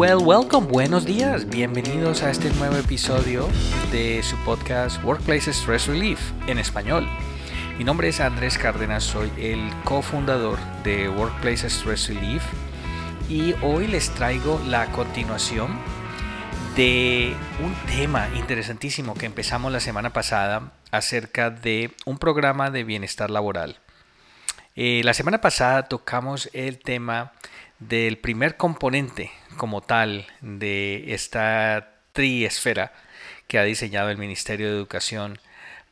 well, welcome, buenos días, bienvenidos a este nuevo episodio de su podcast Workplace Stress Relief en español. Mi nombre es Andrés Cárdenas, soy el cofundador de Workplace Stress Relief y hoy les traigo la continuación de un tema interesantísimo que empezamos la semana pasada acerca de un programa de bienestar laboral. Eh, la semana pasada tocamos el tema del primer componente como tal de esta triesfera que ha diseñado el Ministerio de Educación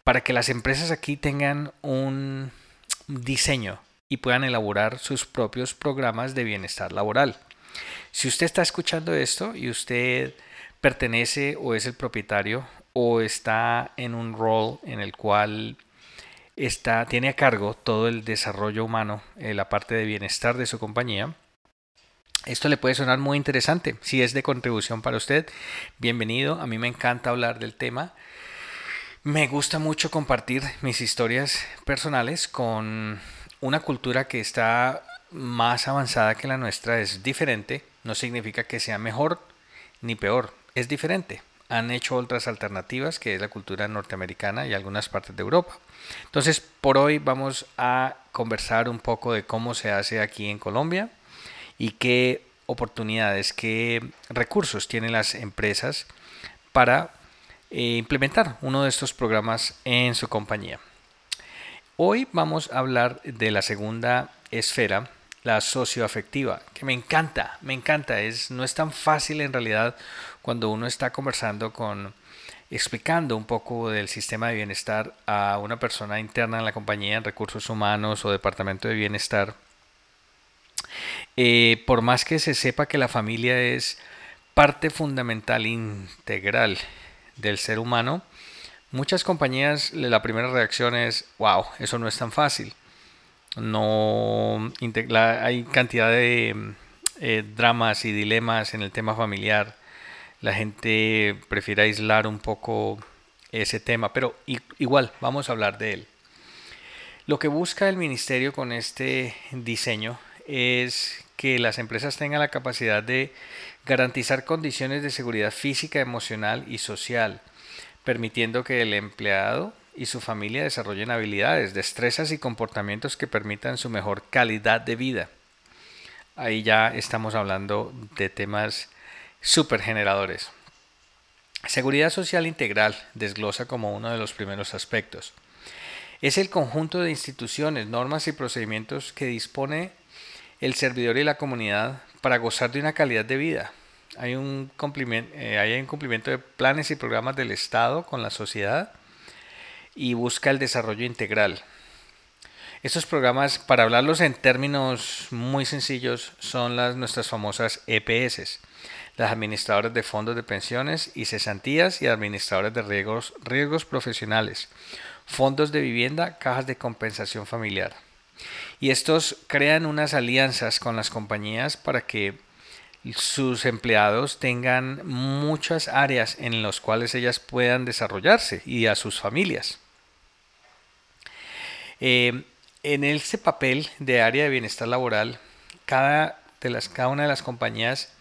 para que las empresas aquí tengan un diseño y puedan elaborar sus propios programas de bienestar laboral. Si usted está escuchando esto y usted pertenece o es el propietario o está en un rol en el cual está, tiene a cargo todo el desarrollo humano, eh, la parte de bienestar de su compañía, esto le puede sonar muy interesante. Si es de contribución para usted, bienvenido. A mí me encanta hablar del tema. Me gusta mucho compartir mis historias personales con una cultura que está más avanzada que la nuestra. Es diferente. No significa que sea mejor ni peor. Es diferente. Han hecho otras alternativas, que es la cultura norteamericana y algunas partes de Europa. Entonces, por hoy vamos a conversar un poco de cómo se hace aquí en Colombia y qué oportunidades, qué recursos tienen las empresas para eh, implementar uno de estos programas en su compañía. Hoy vamos a hablar de la segunda esfera, la socioafectiva, que me encanta, me encanta, es no es tan fácil en realidad cuando uno está conversando con explicando un poco del sistema de bienestar a una persona interna en la compañía en recursos humanos o departamento de bienestar eh, por más que se sepa que la familia es parte fundamental, integral del ser humano, muchas compañías la primera reacción es, wow, eso no es tan fácil. No hay cantidad de eh, dramas y dilemas en el tema familiar. La gente prefiere aislar un poco ese tema, pero igual vamos a hablar de él. Lo que busca el ministerio con este diseño es que las empresas tengan la capacidad de garantizar condiciones de seguridad física, emocional y social, permitiendo que el empleado y su familia desarrollen habilidades, destrezas y comportamientos que permitan su mejor calidad de vida. Ahí ya estamos hablando de temas super generadores. Seguridad social integral desglosa como uno de los primeros aspectos. Es el conjunto de instituciones, normas y procedimientos que dispone el servidor y la comunidad para gozar de una calidad de vida. Hay un, cumplimiento, eh, hay un cumplimiento de planes y programas del Estado con la sociedad y busca el desarrollo integral. Estos programas, para hablarlos en términos muy sencillos, son las nuestras famosas EPS, las administradoras de fondos de pensiones y cesantías y administradores de riesgos, riesgos profesionales, fondos de vivienda, cajas de compensación familiar. Y estos crean unas alianzas con las compañías para que sus empleados tengan muchas áreas en las cuales ellas puedan desarrollarse y a sus familias. Eh, en este papel de área de bienestar laboral, cada, de las, cada una de las compañías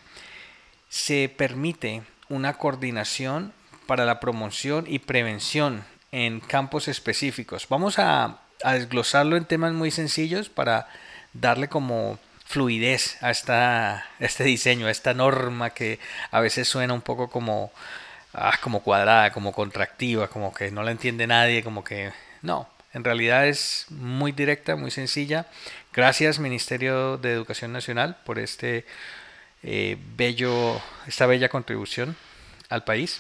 se permite una coordinación para la promoción y prevención en campos específicos. Vamos a a desglosarlo en temas muy sencillos para darle como fluidez a, esta, este diseño, a esta norma que a veces suena un poco como, ah, como cuadrada, como contractiva, como que no la entiende nadie, como que no, en realidad es muy directa, muy sencilla. Gracias Ministerio de Educación Nacional por este eh, bello, esta bella contribución al país.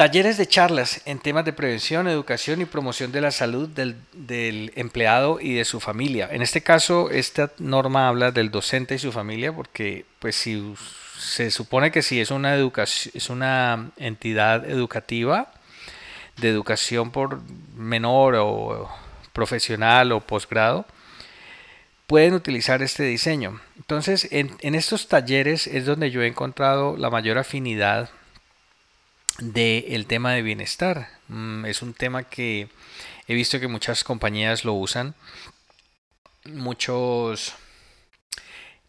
Talleres de charlas en temas de prevención, educación y promoción de la salud del, empleado y de su familia. En este caso, esta norma habla del docente y su familia, porque pues si se supone que si es una educación, es una entidad educativa de educación por menor o profesional o posgrado, pueden utilizar este diseño. Entonces, en, en estos talleres es donde yo he encontrado la mayor afinidad del tema de bienestar. Mm, es un tema que he visto que muchas compañías lo usan. Muchos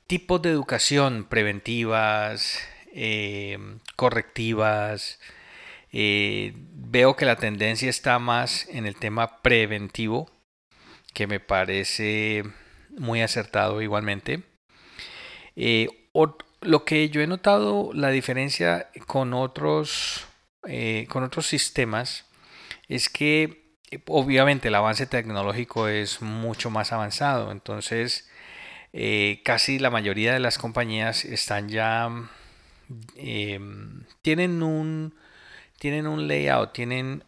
tipos de educación preventivas, eh, correctivas. Eh, veo que la tendencia está más en el tema preventivo, que me parece muy acertado igualmente. Eh, lo que yo he notado, la diferencia con otros, con otros sistemas, es que obviamente el avance tecnológico es mucho más avanzado. Entonces, casi la mayoría de las compañías están ya Em, tienen un tienen un layout, tienen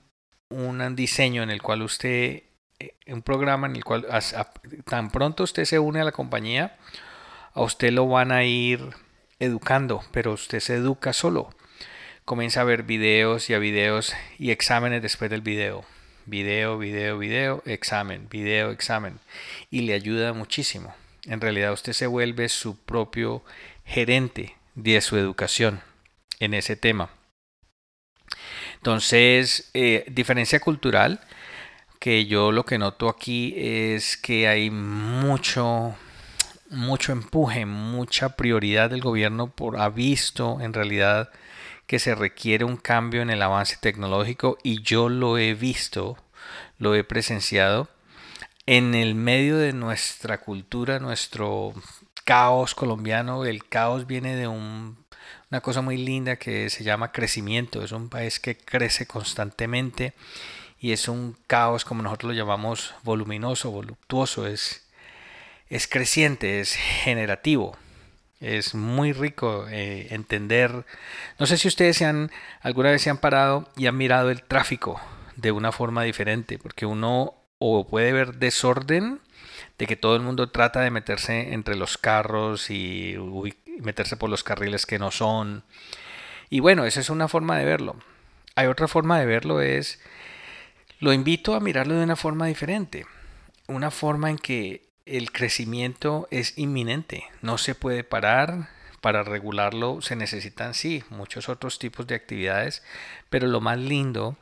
un diseño en el cual usted, eh, un programa en el cual tan pronto usted se une a la compañía, a usted lo van a ir educando, pero usted se educa solo. Comienza a ver videos y a videos y exámenes después del video. Video, video, video, examen, video, examen. Y le ayuda muchísimo. En realidad usted se vuelve su propio gerente de su educación en ese tema. Entonces, eh, diferencia cultural, que yo lo que noto aquí es que hay mucho, mucho empuje, mucha prioridad del gobierno por ha visto en realidad que se requiere un cambio en el avance tecnológico y yo lo he visto, lo he presenciado en el medio de nuestra cultura, nuestro caos colombiano. El caos viene de un, una cosa muy linda que se llama crecimiento. Es un país que crece constantemente y es un caos, como nosotros lo llamamos, voluminoso, voluptuoso. Es, es creciente, es generativo. Es muy rico eh, entender. No sé si ustedes se han, alguna vez se han parado y han mirado el tráfico de una forma diferente, porque uno o puede ver desorden de que todo el mundo trata de meterse entre los carros y meterse por los carriles que no son. Y bueno, esa es una forma de verlo. Hay otra forma de verlo es, lo invito a mirarlo de una forma diferente. Una forma en que el crecimiento es inminente, no se puede parar. Para regularlo se necesitan, sí, muchos otros tipos de actividades, pero lo más lindo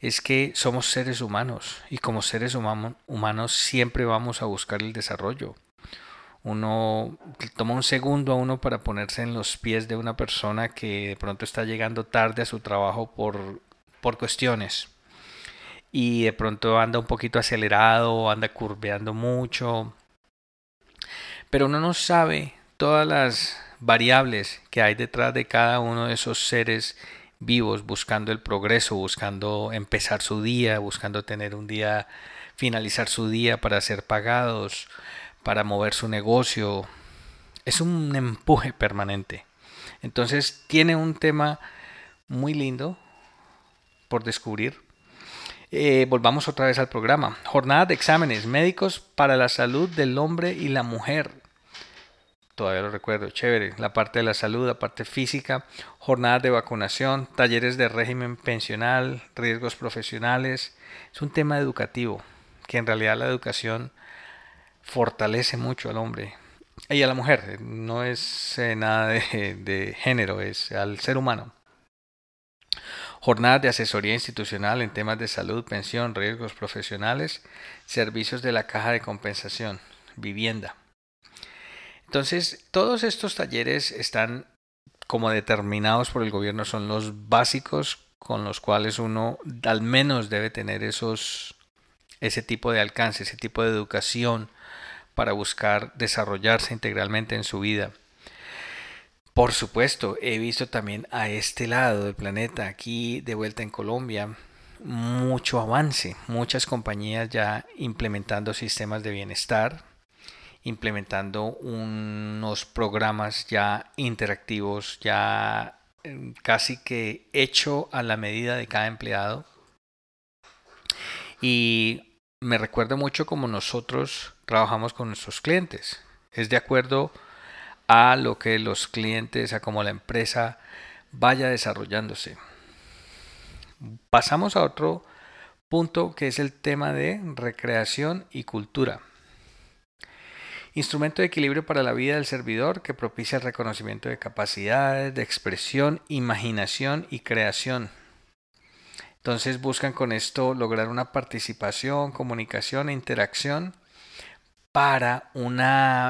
es que somos seres humanos y como seres humanos siempre vamos a buscar el desarrollo. Uno toma un segundo a uno para ponerse en los pies de una persona que de pronto está llegando tarde a su trabajo por, por cuestiones y de pronto anda un poquito acelerado, anda curveando mucho, pero uno no sabe todas las variables que hay detrás de cada uno de esos seres vivos buscando el progreso, buscando empezar su día, buscando tener un día, finalizar su día para ser pagados, para mover su negocio. Es un empuje permanente. Entonces tiene un tema muy lindo por descubrir. Eh, volvamos otra vez al programa. Jornada de exámenes médicos para la salud del hombre y la mujer todavía lo recuerdo, chévere, la parte de la salud, la parte física, jornadas de vacunación, talleres de régimen pensional, riesgos profesionales. Es un tema educativo, que en realidad la educación fortalece mucho al hombre y a la mujer, no es eh, nada de, de género, es al ser humano. Jornadas de asesoría institucional en temas de salud, pensión, riesgos profesionales, servicios de la caja de compensación, vivienda. Entonces, todos estos talleres están como determinados por el gobierno, son los básicos con los cuales uno al menos debe tener esos, ese tipo de alcance, ese tipo de educación para buscar desarrollarse integralmente en su vida. Por supuesto, he visto también a este lado del planeta, aquí de vuelta en Colombia, mucho avance, muchas compañías ya implementando sistemas de bienestar, implementando unos programas ya interactivos, ya em, casi que hecho a la medida de cada empleado. Y me recuerda mucho como nosotros trabajamos con nuestros clientes. Es de acuerdo a lo que los clientes, a cómo la empresa vaya desarrollándose. Pasamos a otro punto que es el tema de recreación y cultura. Instrumento de equilibrio para la vida del servidor que propicia el reconocimiento de capacidades, de expresión, imaginación y creación. Entonces buscan con esto lograr una participación, comunicación e interacción para un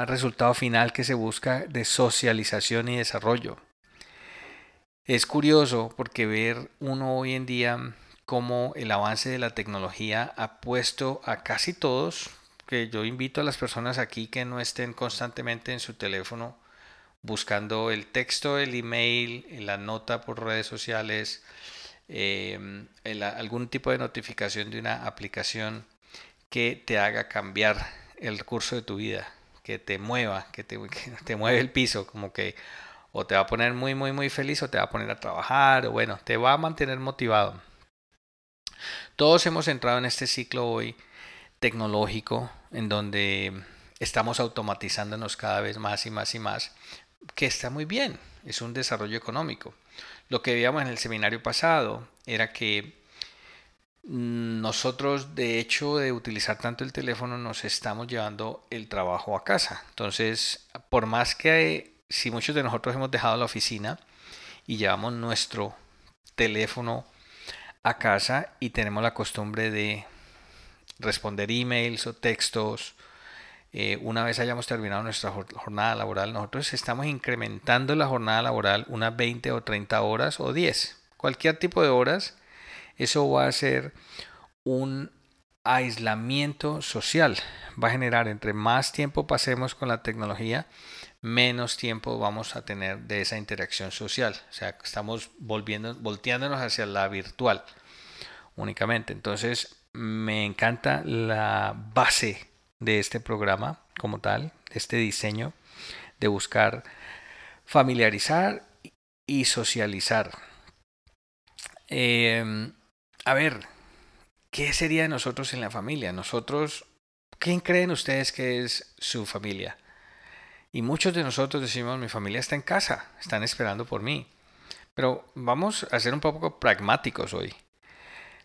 resultado final que se busca de socialización y desarrollo. Es curioso porque ver uno hoy en día cómo el avance de la tecnología ha puesto a casi todos, que yo invito a las personas aquí que no estén constantemente en su teléfono buscando el texto, el email, la nota por redes sociales, em, algún tipo de notificación de una aplicación que te haga cambiar el curso de tu vida, que te mueva, que te, que te mueve el piso, como que o te va a poner muy, muy, muy feliz o te va a poner a trabajar, o bueno, te va a mantener motivado. Todos hemos entrado en este ciclo hoy tecnológico en donde estamos automatizándonos cada vez más y más y más, que está muy bien, es un desarrollo económico. Lo que veíamos en el seminario pasado era que nosotros de hecho de utilizar tanto el teléfono nos estamos llevando el trabajo a casa. Entonces, por más que si muchos de nosotros hemos dejado la oficina y llevamos nuestro teléfono a casa y tenemos la costumbre de responder emails o textos, eh, una vez hayamos terminado nuestra jornada laboral, nosotros estamos incrementando la jornada laboral unas 20 o 30 horas o 10, cualquier tipo de horas, eso va a ser un aislamiento social, va a generar entre más tiempo pasemos con la tecnología, menos tiempo vamos a tener de esa interacción social. O sea, estamos volviendo, volteándonos hacia la virtual únicamente. Entonces, me encanta la base de este programa como tal, este diseño, de buscar familiarizar y socializar. Em, a ver, ¿qué sería de nosotros en la familia? Nosotros, ¿quién creen ustedes que es su familia? Y muchos de nosotros decimos, mi familia está en casa, están esperando por mí. Pero vamos a ser un poco pragmáticos hoy.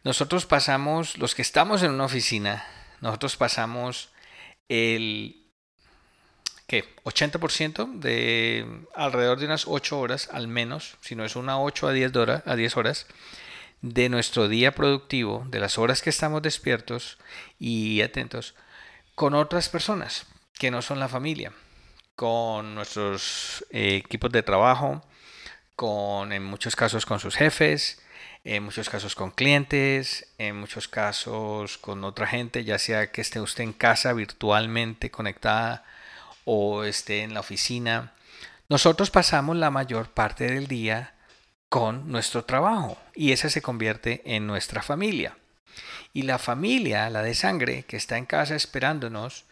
Nosotros pasamos, los que estamos en una oficina, nosotros pasamos el ¿qué? 80% de alrededor de unas 8 horas al menos, si no es una 8 a 10, horas, a 10 horas, de nuestro día productivo, de las horas que estamos despiertos y atentos, con otras personas que no son la familia con nuestros eh, equipos de trabajo, con en muchos casos con sus jefes, en muchos casos con clientes, en muchos casos con otra gente, ya sea que esté usted en casa virtualmente conectada o esté en la oficina. Nosotros pasamos la mayor parte del día con nuestro trabajo y esa se convierte en nuestra familia. Y la familia, la de sangre, que está en casa esperándonos,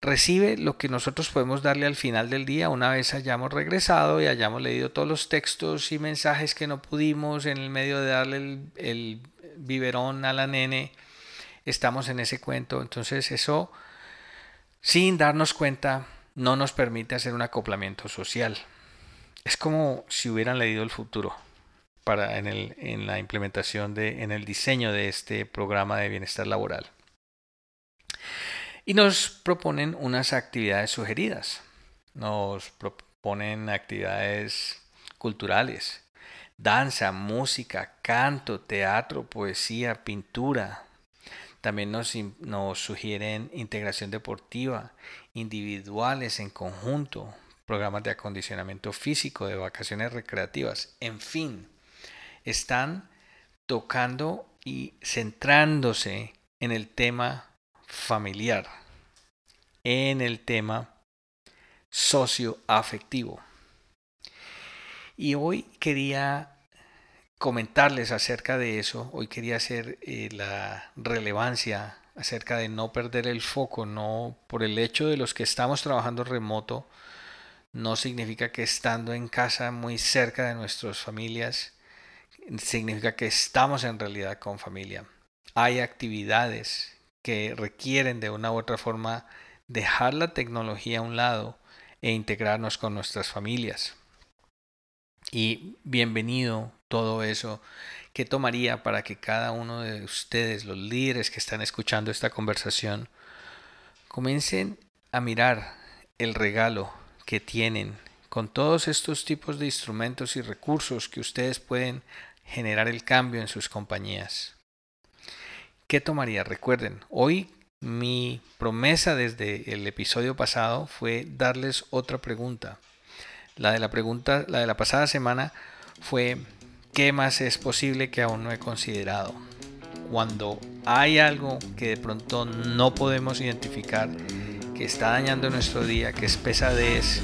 recibe lo que nosotros podemos darle al final del día una vez hayamos regresado y hayamos leído todos los textos y mensajes que no pudimos en el medio de darle el, el biberón a la nene. Estamos en ese cuento. Entonces eso, sin darnos cuenta, no nos permite hacer un acoplamiento social. Es como si hubieran leído el futuro para en, el, en la implementación de, en el diseño de este programa de bienestar laboral y nos proponen unas actividades sugeridas. Nos proponen actividades culturales, danza, música, canto, teatro, poesía, pintura. También nos, nos sugieren integración deportiva, individuales en conjunto, programas de acondicionamiento físico, de vacaciones recreativas, en fin, están tocando y centrándose en el tema familiar en el tema socioafectivo. Y hoy quería comentarles acerca de eso, hoy quería hacer eh, la relevancia acerca de no perder el foco, no por el hecho de los que estamos trabajando remoto, no significa que estando en casa muy cerca de nuestras familias, significa que estamos en realidad con familia. Hay actividades que requieren de una u otra forma dejar la tecnología a un lado e integrarnos con nuestras familias. Y bienvenido todo eso que tomaría para que cada uno de ustedes, los líderes que están escuchando esta conversación, comiencen a mirar el regalo que tienen con todos estos tipos de instrumentos y recursos que ustedes pueden generar el cambio en sus compañías. ¿Qué tomaría? Recuerden, hoy Mi promesa desde el episodio pasado fue darles otra pregunta. La de la pregunta, la de la pasada semana fue ¿qué más es posible que aún no he considerado? Cuando hay algo que de pronto no podemos identificar, que está dañando nuestro día, que es pesadez,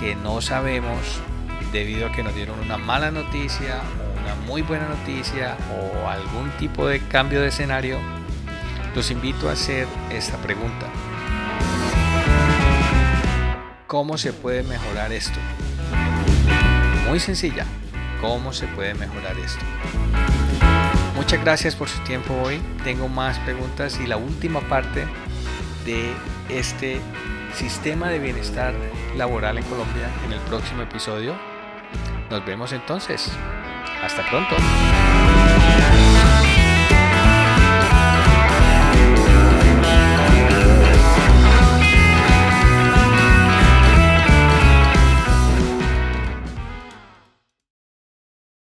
que no sabemos debido a que nos dieron una mala noticia una muy buena noticia o algún tipo de cambio de escenario, los invito a hacer esta pregunta. ¿Cómo se puede mejorar esto? Muy sencilla. ¿Cómo se puede mejorar esto? Muchas gracias por su tiempo hoy. Tengo más preguntas y la última parte de este sistema de bienestar laboral en Colombia en el próximo episodio. Nos vemos entonces. Hasta pronto.